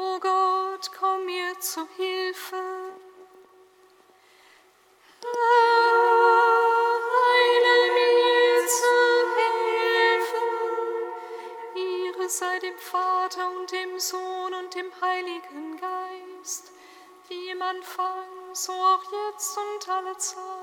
O Gott, komm mir zu Hilfe. Eile mir zu Hilfe. Ihre sei dem Vater und dem Sohn und dem Heiligen Geist, wie im Anfang, so auch jetzt und alle Zeit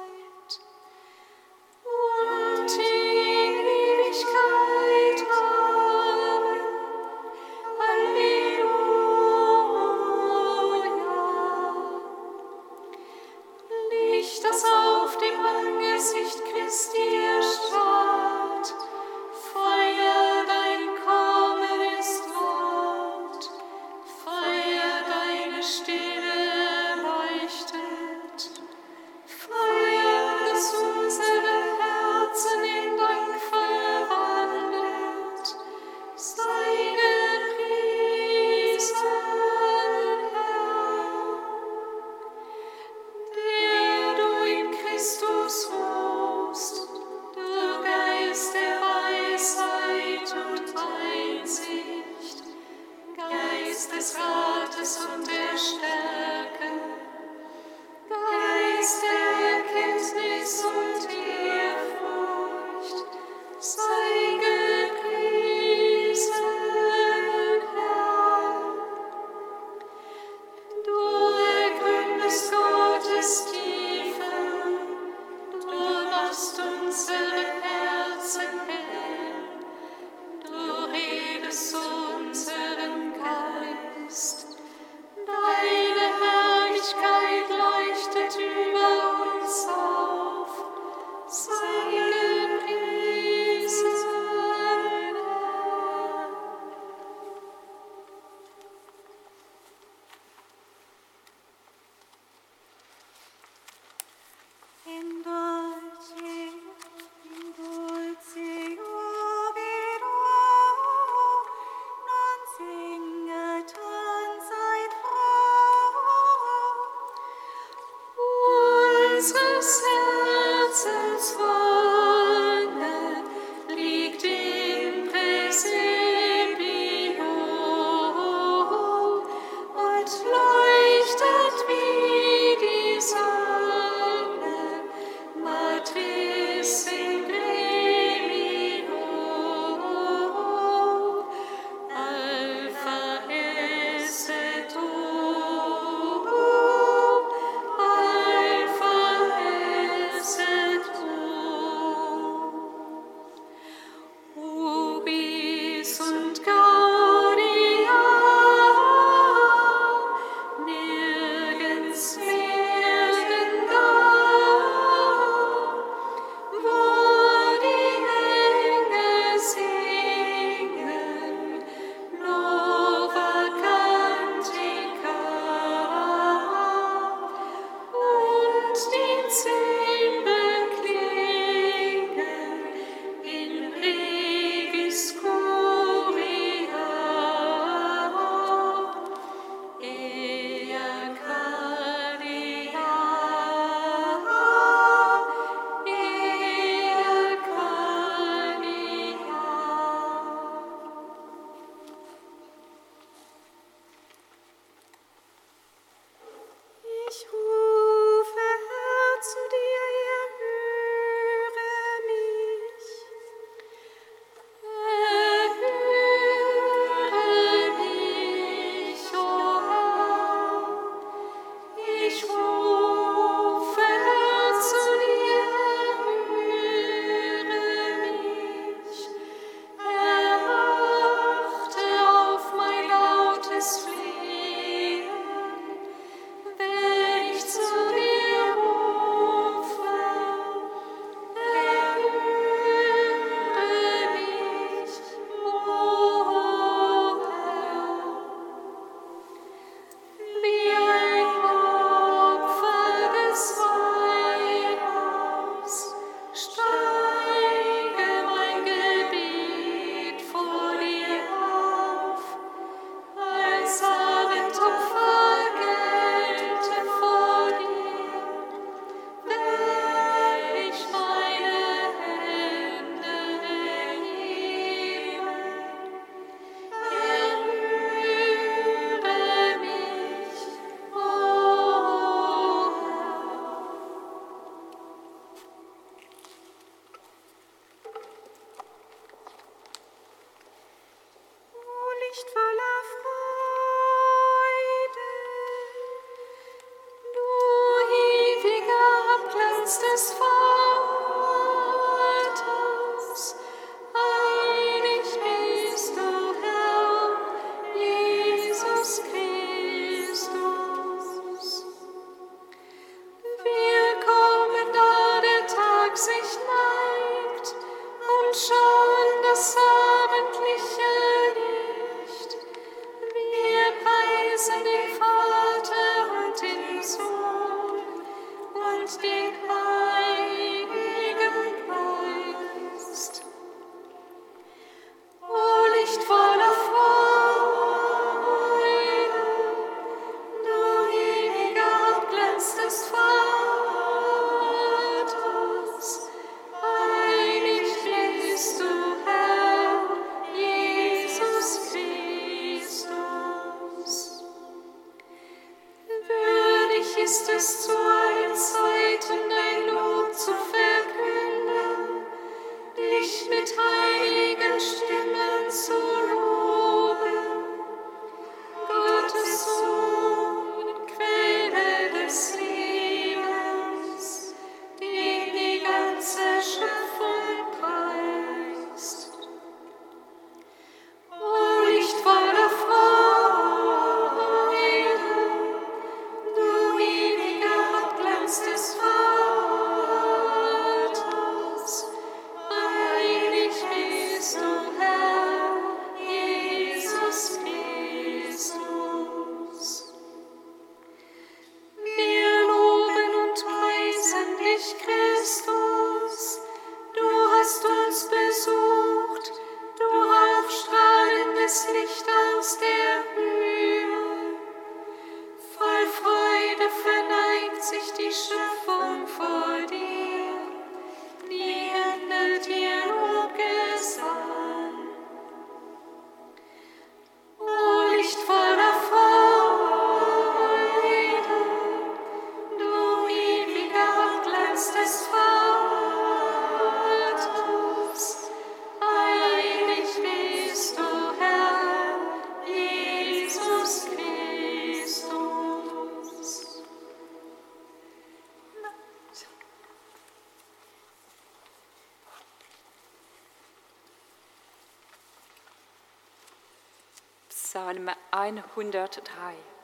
103.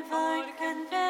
deinen Wolken wird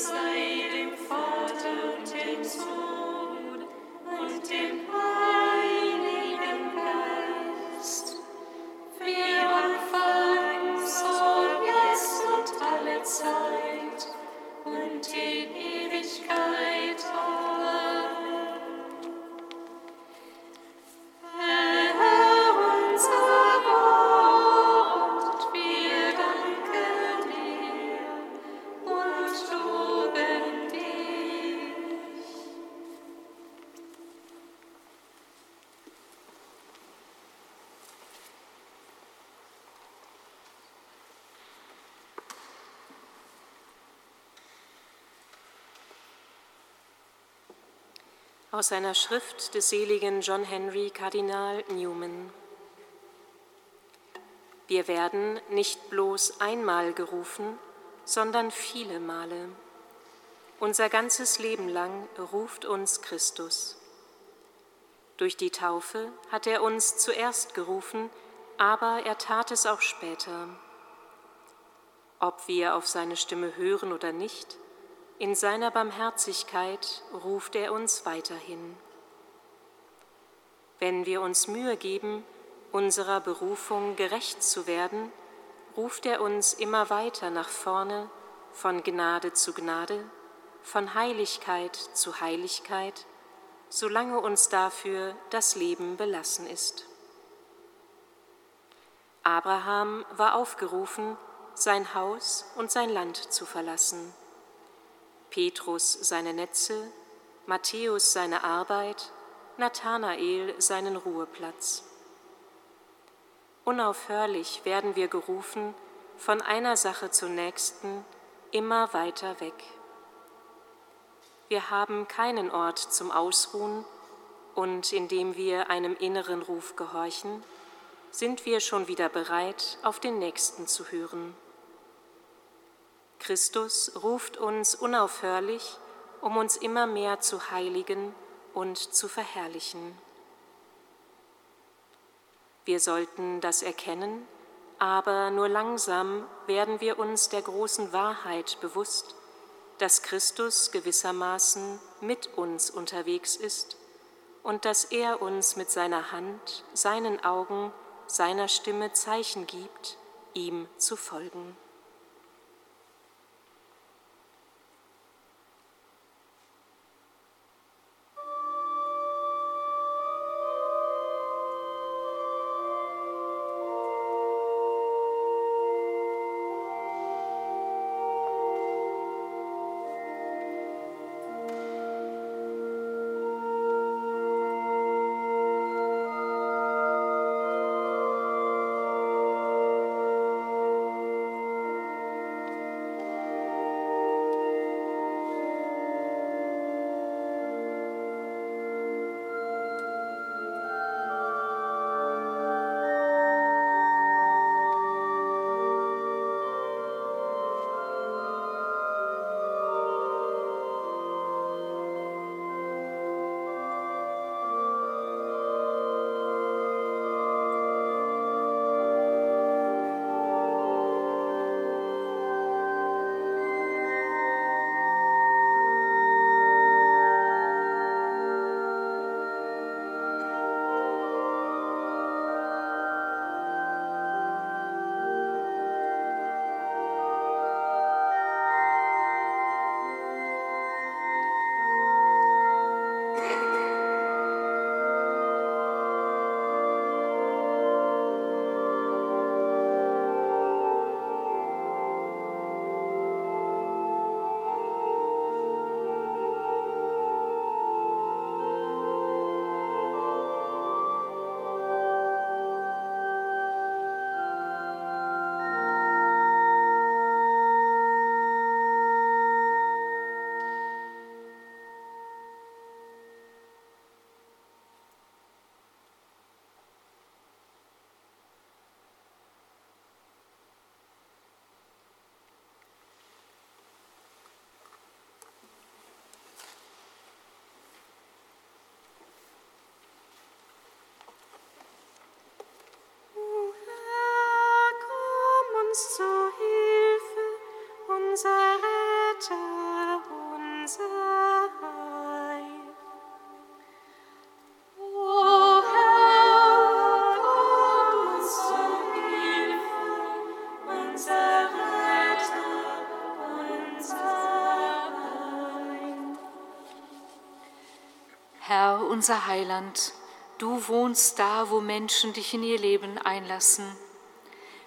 Christmas. Aus einer Schrift des seligen John Henry Kardinal Newman. Wir werden nicht bloß einmal gerufen, sondern viele Male. Unser ganzes Leben lang ruft uns Christus. Durch die Taufe hat er uns zuerst gerufen, aber er tat es auch später. Ob wir auf seine Stimme hören oder nicht, in seiner Barmherzigkeit ruft er uns weiterhin. Wenn wir uns Mühe geben, unserer Berufung gerecht zu werden, ruft er uns immer weiter nach vorne, von Gnade zu Gnade, von Heiligkeit zu Heiligkeit, solange uns dafür das Leben belassen ist. Abraham war aufgerufen, sein Haus und sein Land zu verlassen. Petrus seine Netze, Matthäus seine Arbeit, Nathanael seinen Ruheplatz. Unaufhörlich werden wir gerufen, von einer Sache zur nächsten, immer weiter weg. Wir haben keinen Ort zum Ausruhen und indem wir einem inneren Ruf gehorchen, sind wir schon wieder bereit, auf den Nächsten zu hören. Christus ruft uns unaufhörlich, um uns immer mehr zu heiligen und zu verherrlichen. Wir sollten das erkennen, aber nur langsam werden wir uns der großen Wahrheit bewusst, dass Christus gewissermaßen mit uns unterwegs ist und dass er uns mit seiner Hand, seinen Augen, seiner Stimme Zeichen gibt, ihm zu folgen. Unser Heiland, du wohnst da, wo Menschen dich in ihr Leben einlassen.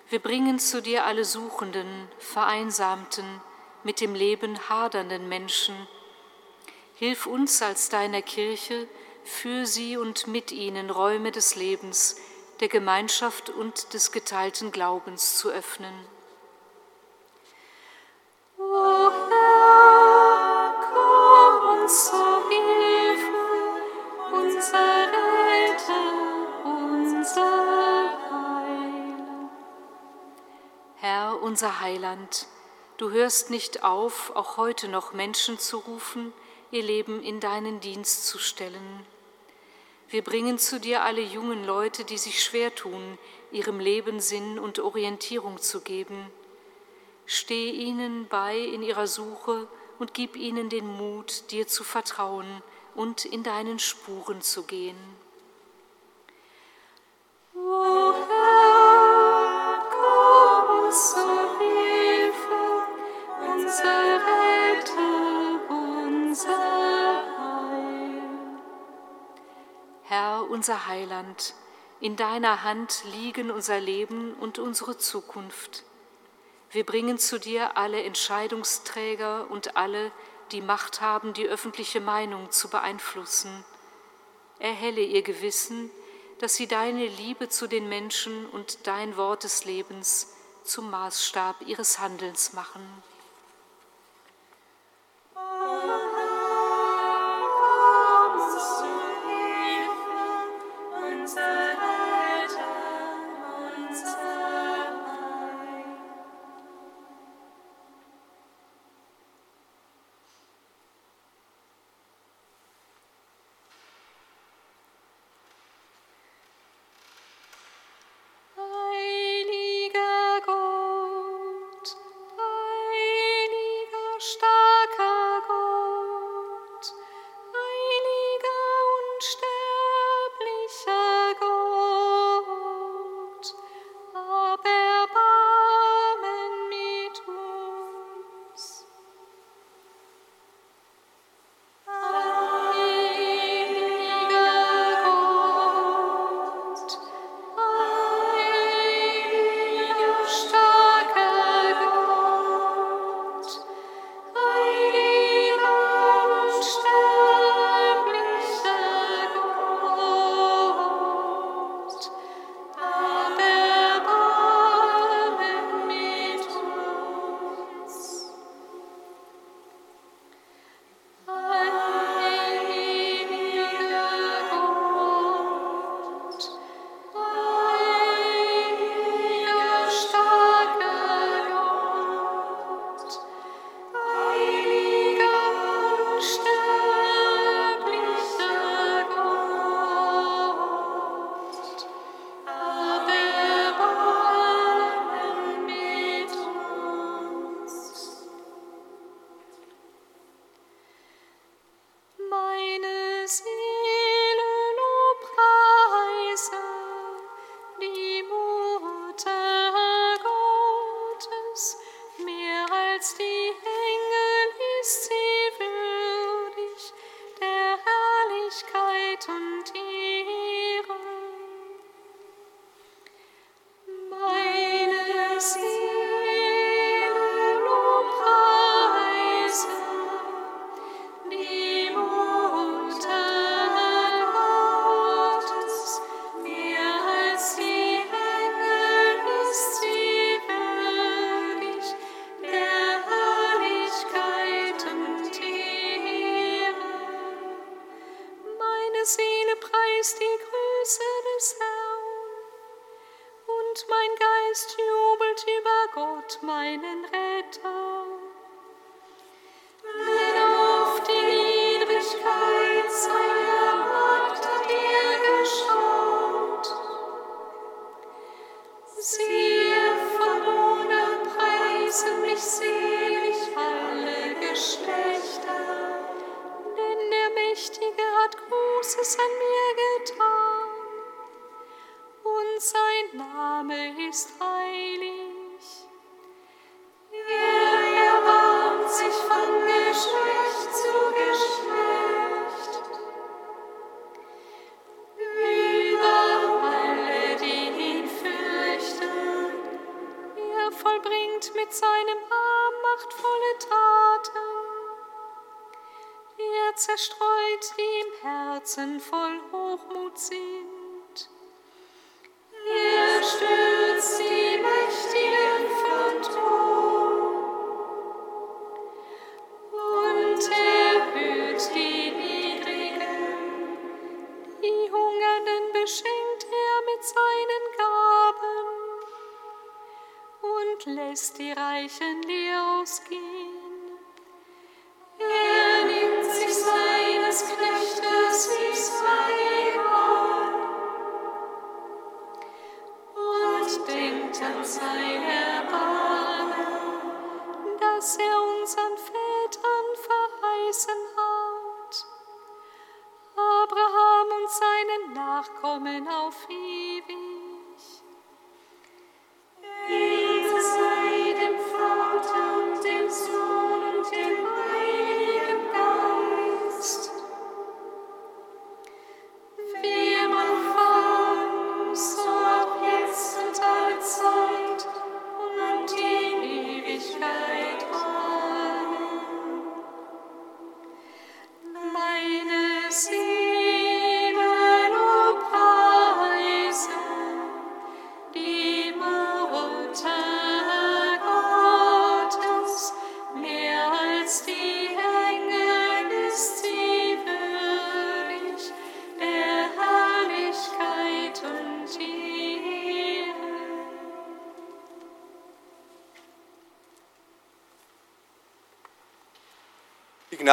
Wir bringen zu dir alle Suchenden, Vereinsamten, mit dem Leben hadernden Menschen. Hilf uns als deiner Kirche, für sie und mit ihnen Räume des Lebens, der Gemeinschaft und des geteilten Glaubens zu öffnen. Heiland, du hörst nicht auf, auch heute noch Menschen zu rufen, ihr Leben in deinen Dienst zu stellen. Wir bringen zu dir alle jungen Leute, die sich schwer tun, ihrem Leben Sinn und Orientierung zu geben. Steh ihnen bei in ihrer Suche und gib ihnen den Mut, dir zu vertrauen und in deinen Spuren zu gehen. Unser Heiland, In deiner Hand liegen unser Leben und unsere Zukunft. Wir bringen zu dir alle Entscheidungsträger und alle, die Macht haben, die öffentliche Meinung zu beeinflussen. Erhelle ihr Gewissen, dass sie deine Liebe zu den Menschen und dein Wort des Lebens zum Maßstab ihres Handelns machen. Nachkommen auf ewig.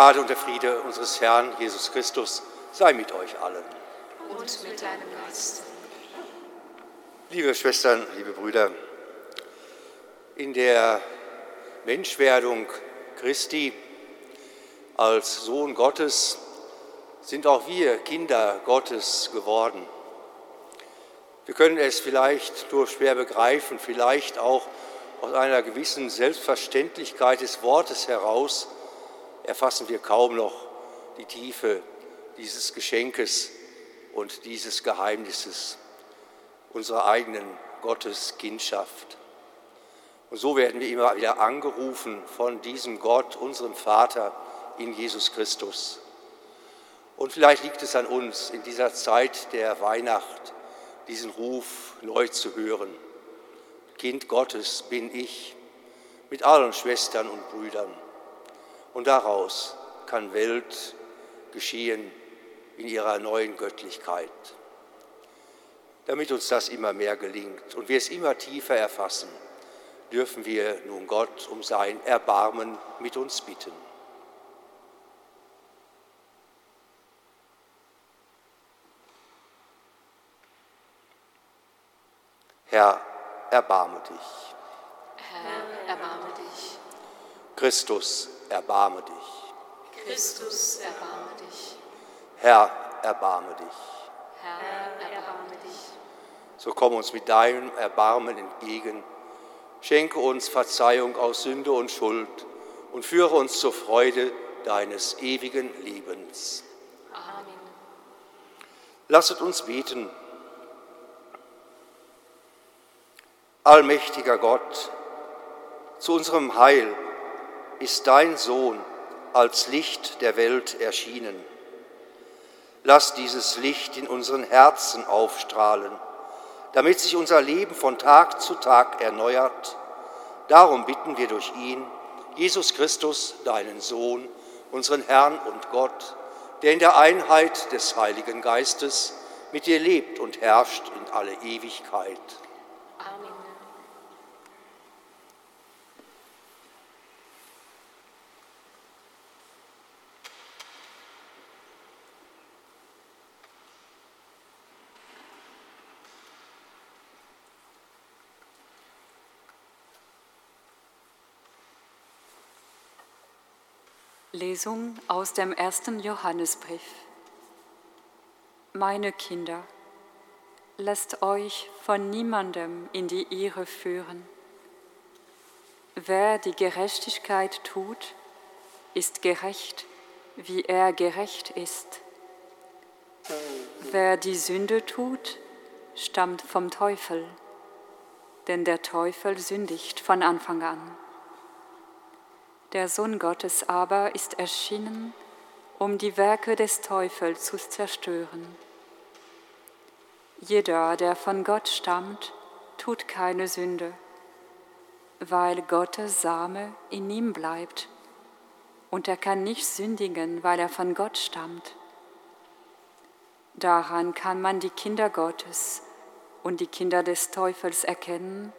Gnade und der Friede unseres Herrn Jesus Christus sei mit euch allen. Und mit deinem Geist. Liebe Schwestern, liebe Brüder, in der Menschwerdung Christi als Sohn Gottes sind auch wir Kinder Gottes geworden. Wir können es vielleicht nur schwer begreifen, vielleicht auch aus einer gewissen Selbstverständlichkeit des Wortes heraus, erfassen wir kaum noch die Tiefe dieses Geschenkes und dieses Geheimnisses unserer eigenen Gotteskindschaft. Und so werden wir immer wieder angerufen von diesem Gott, unserem Vater in Jesus Christus. Und vielleicht liegt es an uns, in dieser Zeit der Weihnacht diesen Ruf neu zu hören. Kind Gottes bin ich mit allen Schwestern und Brüdern. Und daraus kann Welt geschehen in ihrer neuen Göttlichkeit. Damit uns das immer mehr gelingt und wir es immer tiefer erfassen, dürfen wir nun Gott um sein Erbarmen mit uns bitten. Herr, erbarme dich. Herr, erbarme dich. Christus, erbarme dich. Christus, erbarme dich. Herr, erbarme dich. Herr, erbarme dich. So komm uns mit deinem Erbarmen entgegen. Schenke uns Verzeihung aus Sünde und Schuld und führe uns zur Freude deines ewigen Lebens. Amen. Lasset uns beten. Allmächtiger Gott, zu unserem Heil ist dein Sohn als Licht der Welt erschienen. Lass dieses Licht in unseren Herzen aufstrahlen, damit sich unser Leben von Tag zu Tag erneuert. Darum bitten wir durch ihn, Jesus Christus, deinen Sohn, unseren Herrn und Gott, der in der Einheit des Heiligen Geistes mit dir lebt und herrscht in alle Ewigkeit. Lesung aus dem ersten Johannesbrief. Meine Kinder, lasst euch von niemandem in die Irre führen. Wer die Gerechtigkeit tut, ist gerecht, wie er gerecht ist. Wer die Sünde tut, stammt vom Teufel, denn der Teufel sündigt von Anfang an. Der Sohn Gottes aber ist erschienen, um die Werke des Teufels zu zerstören. Jeder, der von Gott stammt, tut keine Sünde, weil Gottes Same in ihm bleibt. Und er kann nicht sündigen, weil er von Gott stammt. Daran kann man die Kinder Gottes und die Kinder des Teufels erkennen,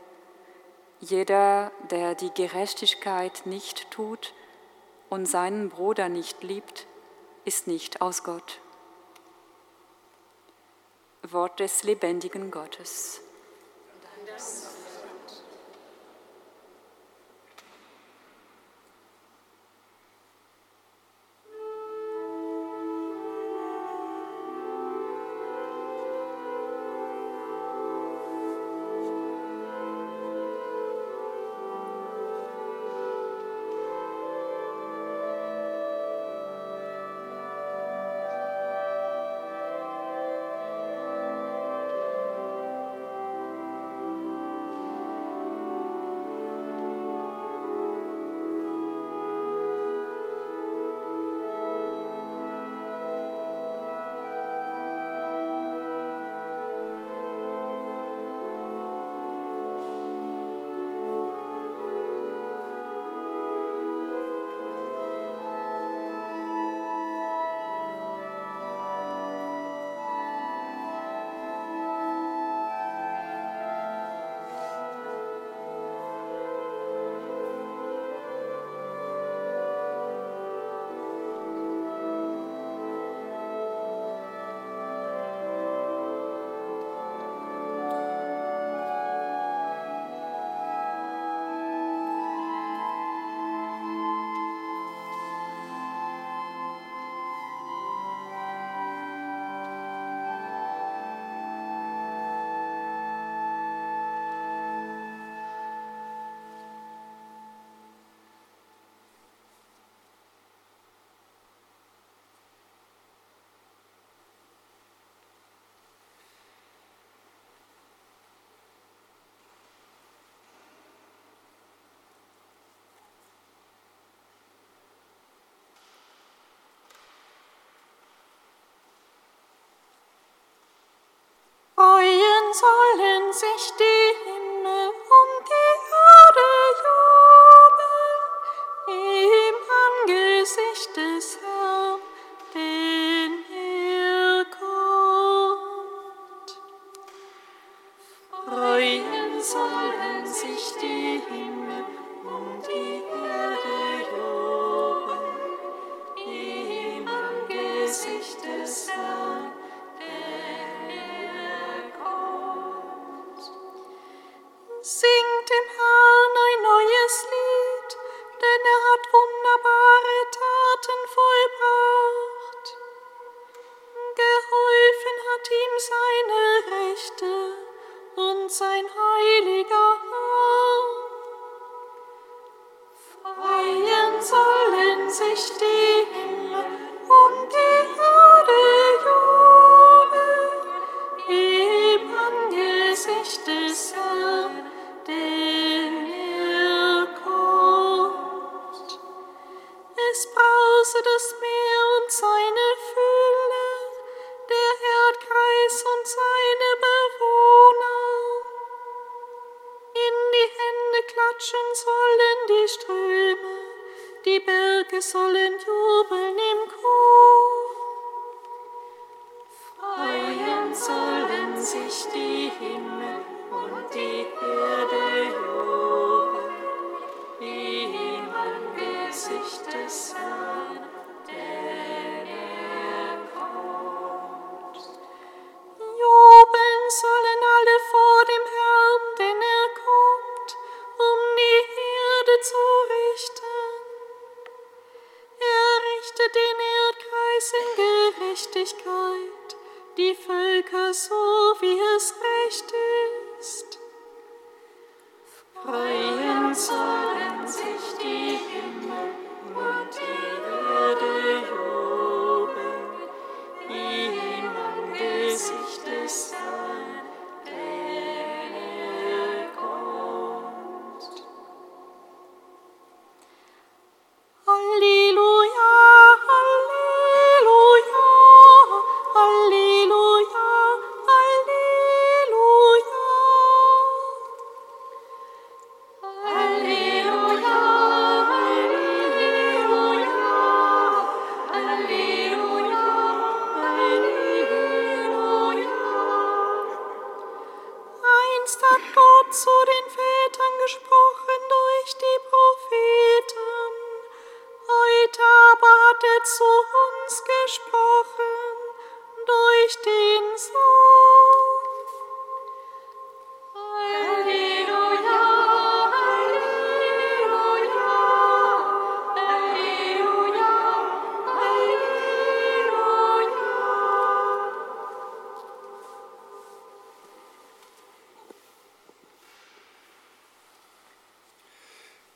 jeder, der die Gerechtigkeit nicht tut und seinen Bruder nicht liebt, ist nicht aus Gott. Wort des lebendigen Gottes. sollen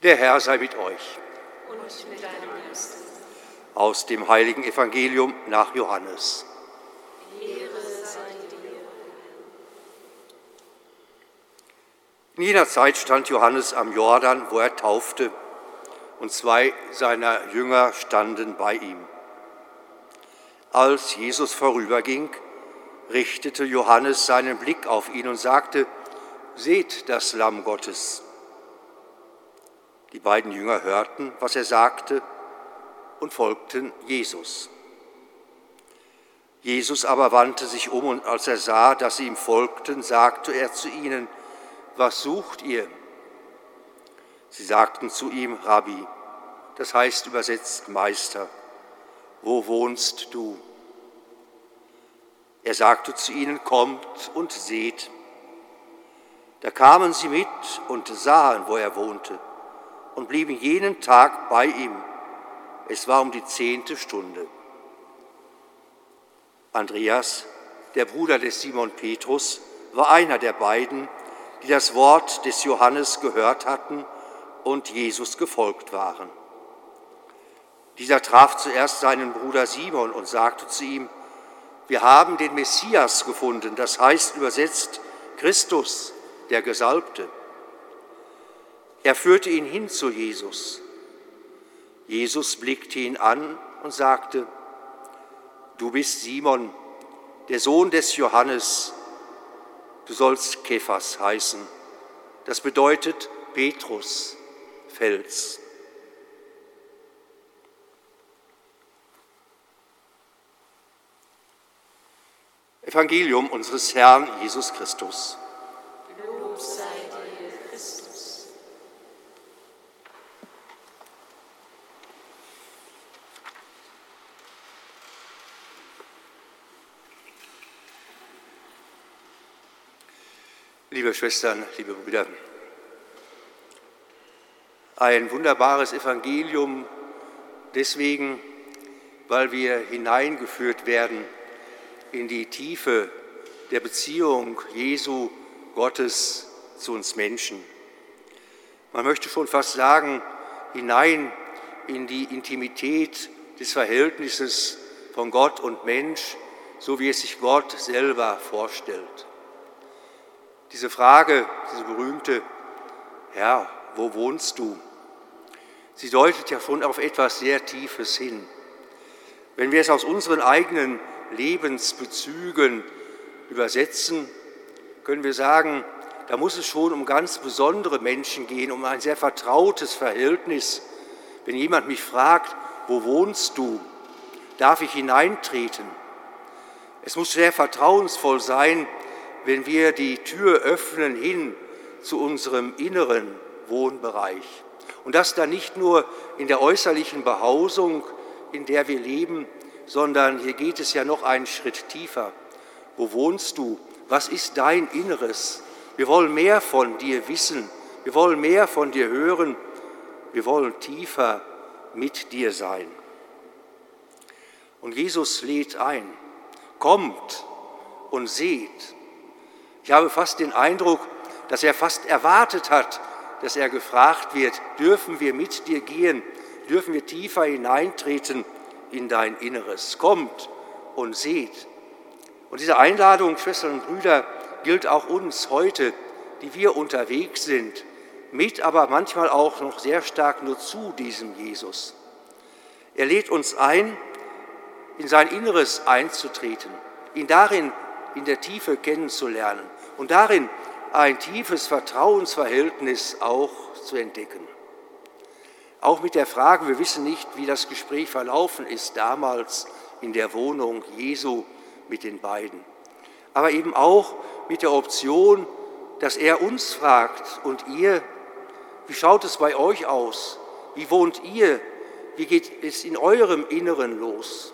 Der Herr sei mit euch. Aus dem heiligen Evangelium nach Johannes. In jener Zeit stand Johannes am Jordan, wo er taufte, und zwei seiner Jünger standen bei ihm. Als Jesus vorüberging, richtete Johannes seinen Blick auf ihn und sagte, Seht das Lamm Gottes. Beiden Jünger hörten, was er sagte, und folgten Jesus. Jesus aber wandte sich um und als er sah, dass sie ihm folgten, sagte er zu ihnen, was sucht ihr? Sie sagten zu ihm, Rabbi, das heißt übersetzt Meister, wo wohnst du? Er sagte zu ihnen, kommt und seht. Da kamen sie mit und sahen, wo er wohnte, und blieben jenen Tag bei ihm. Es war um die zehnte Stunde. Andreas, der Bruder des Simon Petrus, war einer der beiden, die das Wort des Johannes gehört hatten und Jesus gefolgt waren. Dieser traf zuerst seinen Bruder Simon und sagte zu ihm, wir haben den Messias gefunden, das heißt übersetzt Christus, der Gesalbte. Er führte ihn hin zu Jesus. Jesus blickte ihn an und sagte, du bist Simon, der Sohn des Johannes, du sollst Kephas heißen. Das bedeutet Petrus, Fels. Evangelium unseres Herrn Jesus Christus. Liebe Schwestern, liebe Brüder, ein wunderbares Evangelium deswegen, weil wir hineingeführt werden in die Tiefe der Beziehung Jesu Gottes zu uns Menschen. Man möchte schon fast sagen, hinein in die Intimität des Verhältnisses von Gott und Mensch, so wie es sich Gott selber vorstellt. Diese Frage, diese berühmte, Herr, wo wohnst du? Sie deutet ja schon auf etwas sehr Tiefes hin. Wenn wir es aus unseren eigenen Lebensbezügen übersetzen, können wir sagen, da muss es schon um ganz besondere Menschen gehen, um ein sehr vertrautes Verhältnis. Wenn jemand mich fragt, wo wohnst du, darf ich hineintreten. Es muss sehr vertrauensvoll sein, wenn wir die Tür öffnen hin zu unserem inneren Wohnbereich. Und das dann nicht nur in der äußerlichen Behausung, in der wir leben, sondern hier geht es ja noch einen Schritt tiefer. Wo wohnst du? Was ist dein Inneres? Wir wollen mehr von dir wissen. Wir wollen mehr von dir hören. Wir wollen tiefer mit dir sein. Und Jesus lädt ein, kommt und seht. Ich habe fast den Eindruck, dass er fast erwartet hat, dass er gefragt wird, dürfen wir mit dir gehen, dürfen wir tiefer hineintreten in dein Inneres. Kommt und seht. Und diese Einladung, Schwestern und Brüder, gilt auch uns heute, die wir unterwegs sind, mit aber manchmal auch noch sehr stark nur zu diesem Jesus. Er lädt uns ein, in sein Inneres einzutreten, ihn darin in der Tiefe kennenzulernen und darin ein tiefes Vertrauensverhältnis auch zu entdecken. Auch mit der Frage, wir wissen nicht, wie das Gespräch verlaufen ist damals in der Wohnung Jesu mit den beiden. Aber eben auch mit der Option, dass er uns fragt und ihr, wie schaut es bei euch aus? Wie wohnt ihr? Wie geht es in eurem Inneren los?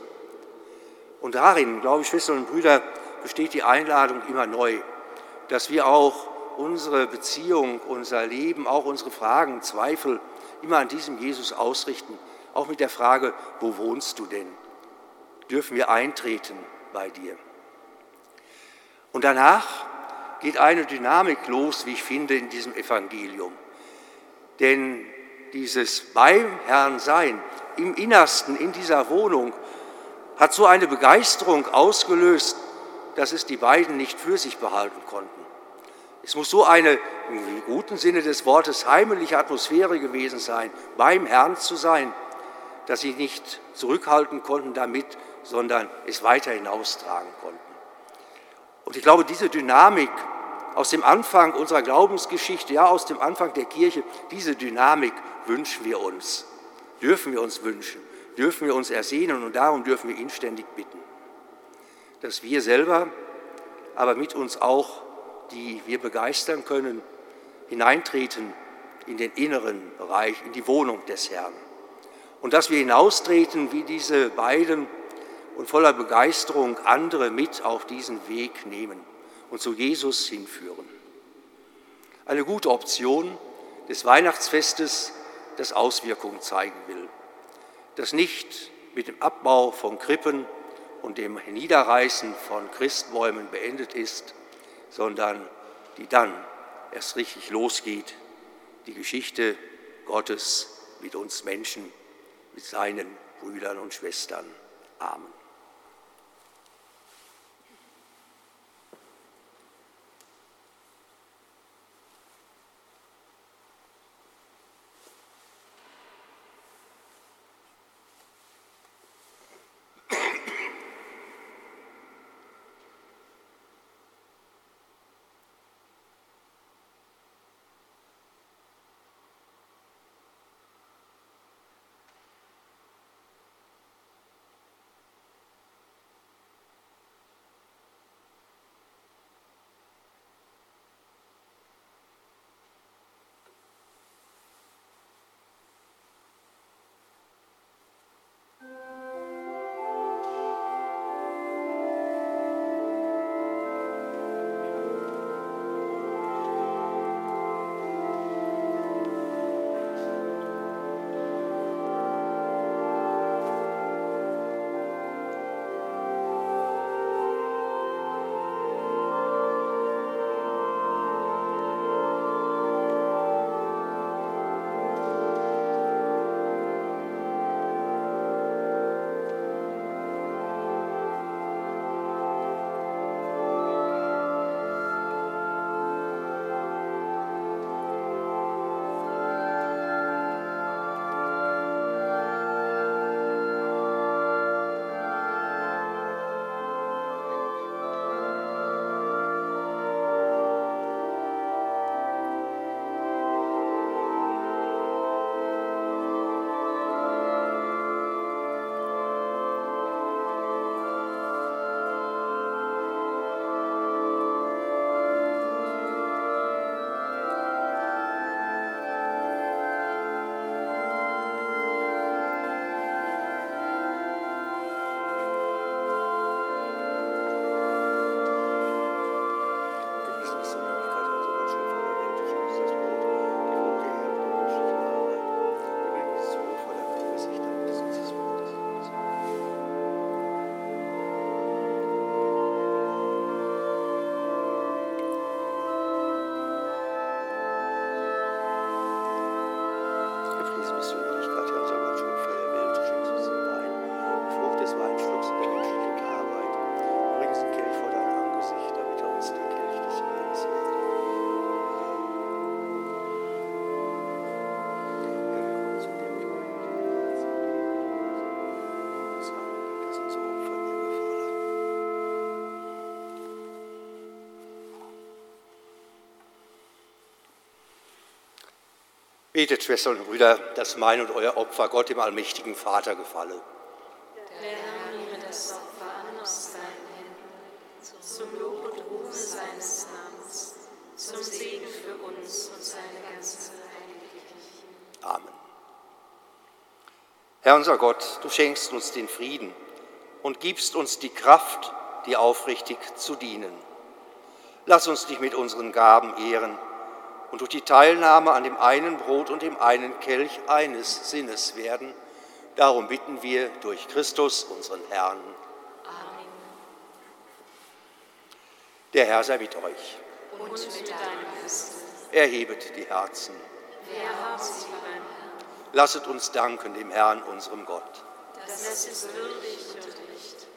Und darin, glaube ich, Schwestern und Brüder, besteht die Einladung immer neu, dass wir auch unsere Beziehung, unser Leben, auch unsere Fragen, Zweifel immer an diesem Jesus ausrichten, auch mit der Frage, wo wohnst du denn? Dürfen wir eintreten bei dir? Und danach geht eine Dynamik los, wie ich finde, in diesem Evangelium. Denn dieses beim Herrn sein, im Innersten, in dieser Wohnung, hat so eine Begeisterung ausgelöst, dass es die beiden nicht für sich behalten konnten. Es muss so eine, im guten Sinne des Wortes, heimliche Atmosphäre gewesen sein, beim Herrn zu sein, dass sie nicht zurückhalten konnten damit, sondern es weiter hinaustragen konnten. Und ich glaube, diese Dynamik aus dem Anfang unserer Glaubensgeschichte, ja aus dem Anfang der Kirche, diese Dynamik wünschen wir uns, dürfen wir uns wünschen, dürfen wir uns ersehnen und darum dürfen wir inständig bitten, dass wir selber, aber mit uns auch die wir begeistern können, hineintreten in den inneren Bereich, in die Wohnung des Herrn. Und dass wir hinaustreten wie diese beiden und voller Begeisterung andere mit auf diesen Weg nehmen und zu Jesus hinführen. Eine gute Option des Weihnachtsfestes, das Auswirkungen zeigen will, das nicht mit dem Abbau von Krippen und dem Niederreißen von Christbäumen beendet ist, sondern die dann erst richtig losgeht, die Geschichte Gottes mit uns Menschen, mit seinen Brüdern und Schwestern. Amen. Betet, Schwestern und Brüder, dass mein und euer Opfer Gott dem allmächtigen Vater gefalle. Der Herr nehme das Opfer an aus deinen Händen, zum Lob und Ruhe seines Namens, zum Segen für uns und seine ganze heilige Kirche. Amen. Herr unser Gott, du schenkst uns den Frieden und gibst uns die Kraft, dir aufrichtig zu dienen. Lass uns dich mit unseren Gaben ehren und durch die Teilnahme an dem einen Brot und dem einen Kelch eines Sinnes werden. Darum bitten wir durch Christus, unseren Herrn. Amen. Der Herr sei mit euch. Und mit deinem Geist. Erhebet die Herzen. Wir haben sie beim Herrn. Lasset uns danken dem Herrn, unserem Gott. Das ist würdig und recht.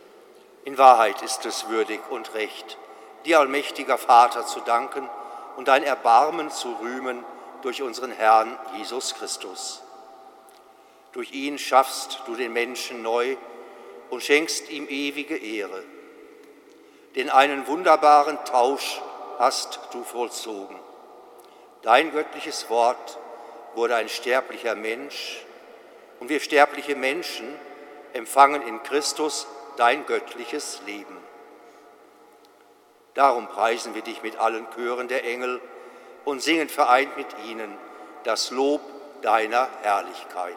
In Wahrheit ist es würdig und recht, dir, allmächtiger Vater, zu danken und dein Erbarmen zu rühmen durch unseren Herrn Jesus Christus. Durch ihn schaffst du den Menschen neu und schenkst ihm ewige Ehre. Denn einen wunderbaren Tausch hast du vollzogen. Dein göttliches Wort wurde ein sterblicher Mensch und wir sterbliche Menschen empfangen in Christus dein göttliches Leben. Darum preisen wir dich mit allen Chören der Engel und singen vereint mit ihnen das Lob deiner Herrlichkeit.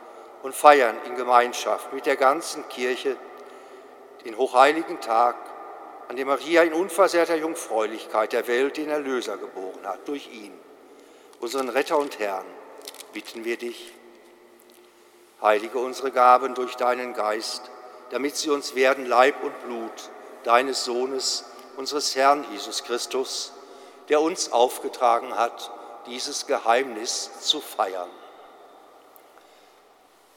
und feiern in Gemeinschaft mit der ganzen Kirche den hochheiligen Tag, an dem Maria in unversehrter Jungfräulichkeit der Welt den Erlöser geboren hat. Durch ihn, unseren Retter und Herrn, bitten wir dich, heilige unsere Gaben durch deinen Geist, damit sie uns werden Leib und Blut deines Sohnes, unseres Herrn Jesus Christus, der uns aufgetragen hat, dieses Geheimnis zu feiern.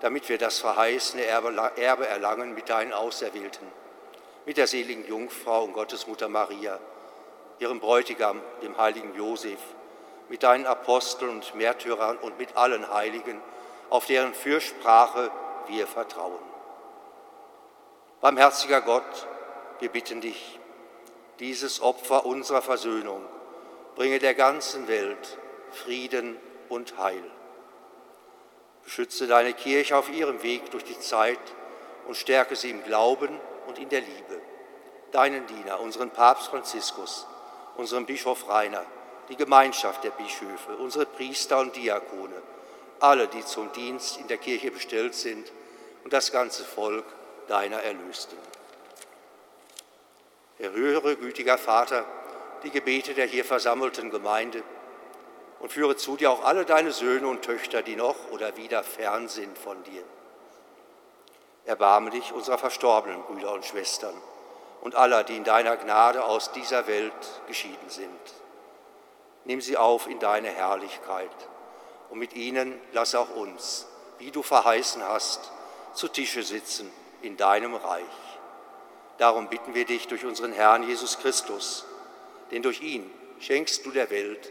damit wir das verheißene Erbe erlangen mit deinen Auserwählten, mit der seligen Jungfrau und Gottesmutter Maria, ihrem Bräutigam, dem heiligen Josef, mit deinen Aposteln und Märtyrern und mit allen Heiligen, auf deren Fürsprache wir vertrauen. Barmherziger Gott, wir bitten dich, dieses Opfer unserer Versöhnung bringe der ganzen Welt Frieden und Heil. Beschütze deine Kirche auf ihrem Weg durch die Zeit und stärke sie im Glauben und in der Liebe. Deinen Diener, unseren Papst Franziskus, unseren Bischof Rainer, die Gemeinschaft der Bischöfe, unsere Priester und Diakone, alle, die zum Dienst in der Kirche bestellt sind und das ganze Volk deiner Erlösten. Erhöre, gütiger Vater, die Gebete der hier versammelten Gemeinde und führe zu dir auch alle deine Söhne und Töchter, die noch oder wieder fern sind von dir. Erbarme dich unserer verstorbenen Brüder und Schwestern und aller, die in deiner Gnade aus dieser Welt geschieden sind. Nimm sie auf in deine Herrlichkeit und mit ihnen lass auch uns, wie du verheißen hast, zu Tische sitzen in deinem Reich. Darum bitten wir dich durch unseren Herrn Jesus Christus, denn durch ihn schenkst du der Welt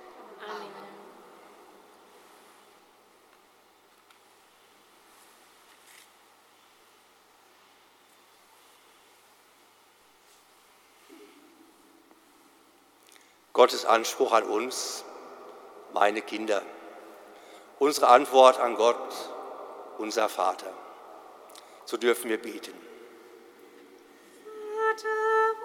Gottes Anspruch an uns, meine Kinder. Unsere Antwort an Gott, unser Vater. So dürfen wir beten. Vater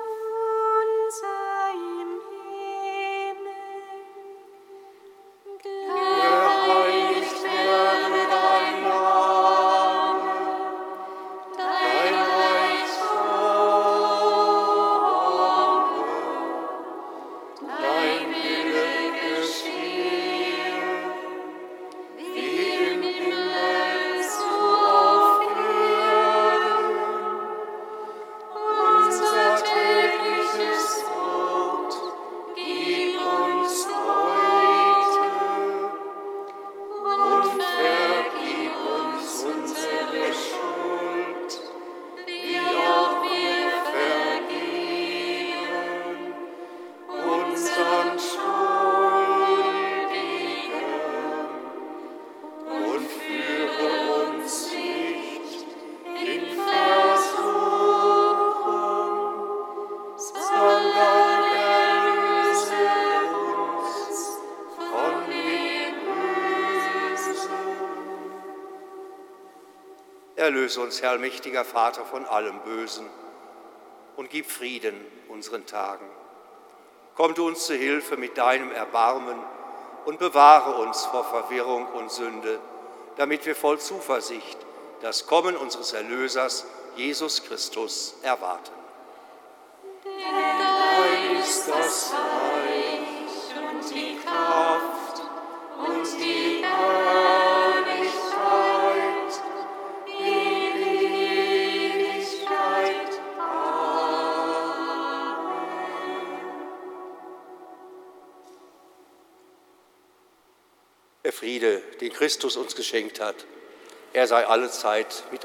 Erlöse uns, Herr mächtiger Vater, von allem Bösen und gib Frieden unseren Tagen. Komm du uns zu Hilfe mit deinem Erbarmen und bewahre uns vor Verwirrung und Sünde, damit wir voll Zuversicht das Kommen unseres Erlösers, Jesus Christus, erwarten. Christus uns geschenkt hat, er sei alle Zeit mit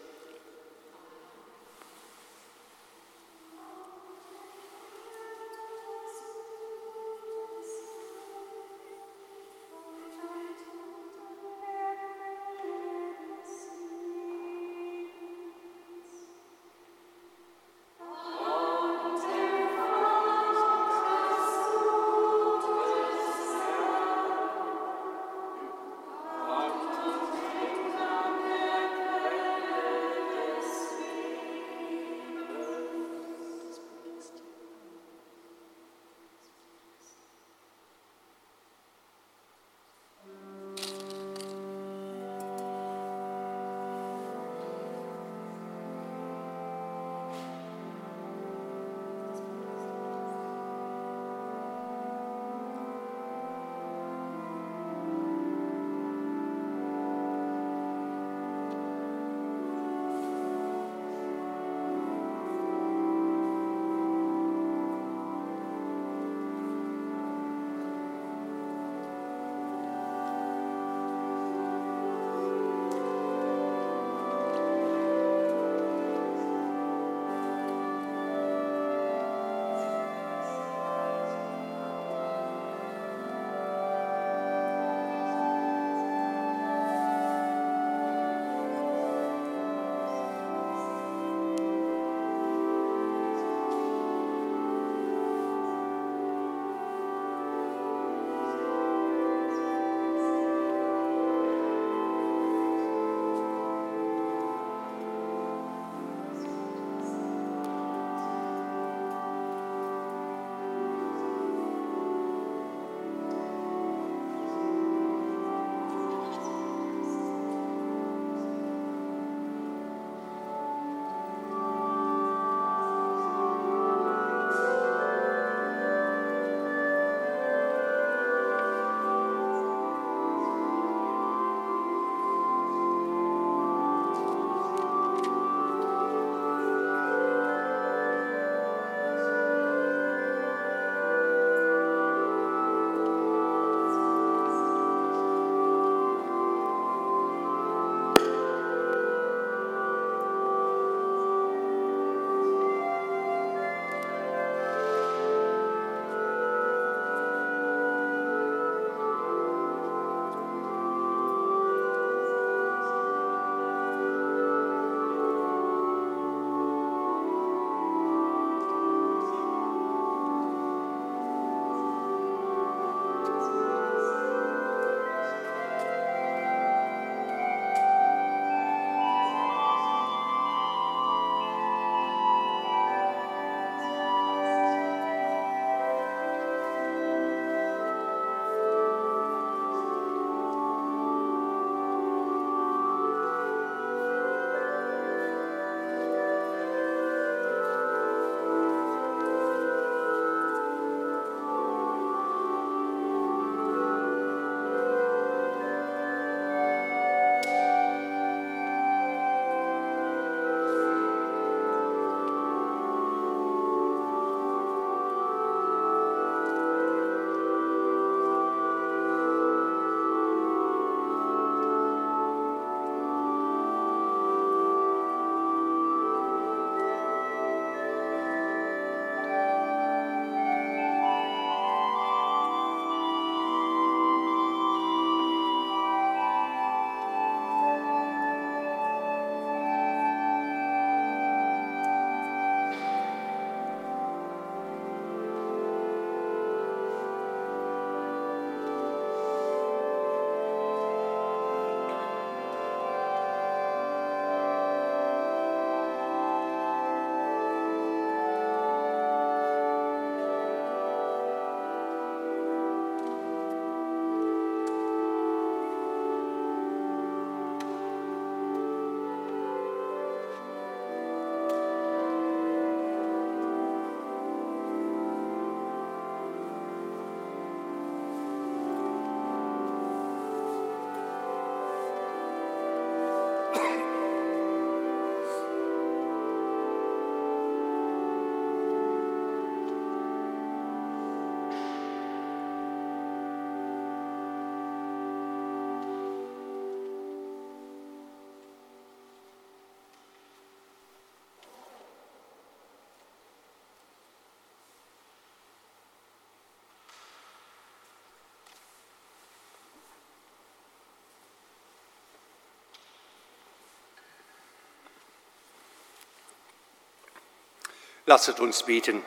Lasset uns beten.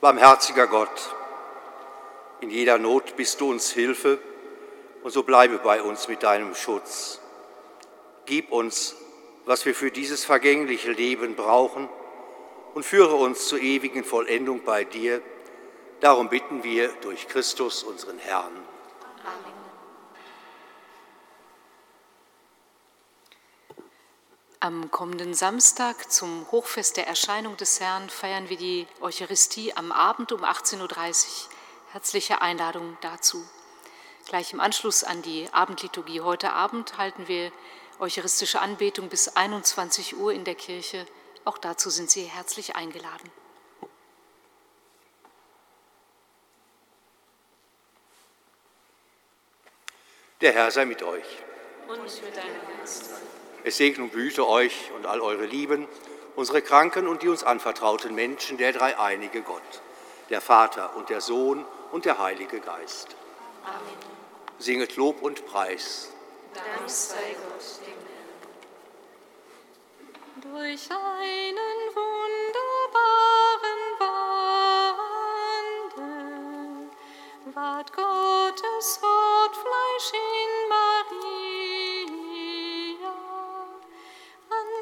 Barmherziger Gott, in jeder Not bist du uns Hilfe und so bleibe bei uns mit deinem Schutz. Gib uns, was wir für dieses vergängliche Leben brauchen und führe uns zur ewigen Vollendung bei dir. Darum bitten wir durch Christus, unseren Herrn. Amen. Am kommenden Samstag zum Hochfest der Erscheinung des Herrn feiern wir die Eucharistie am Abend um 18.30 Uhr. Herzliche Einladung dazu. Gleich im Anschluss an die Abendliturgie heute Abend halten wir eucharistische Anbetung bis 21 Uhr in der Kirche. Auch dazu sind Sie herzlich eingeladen. Der Herr sei mit euch. Und mit deinem Geist. Es segne und behüte euch und all eure Lieben, unsere Kranken und die uns anvertrauten Menschen, der dreieinige Gott, der Vater und der Sohn und der Heilige Geist. Amen. Singet Lob und Preis. Dank sei Gott, dem durch einen wunderbaren Wandel ward Gottes Wort Fleisch in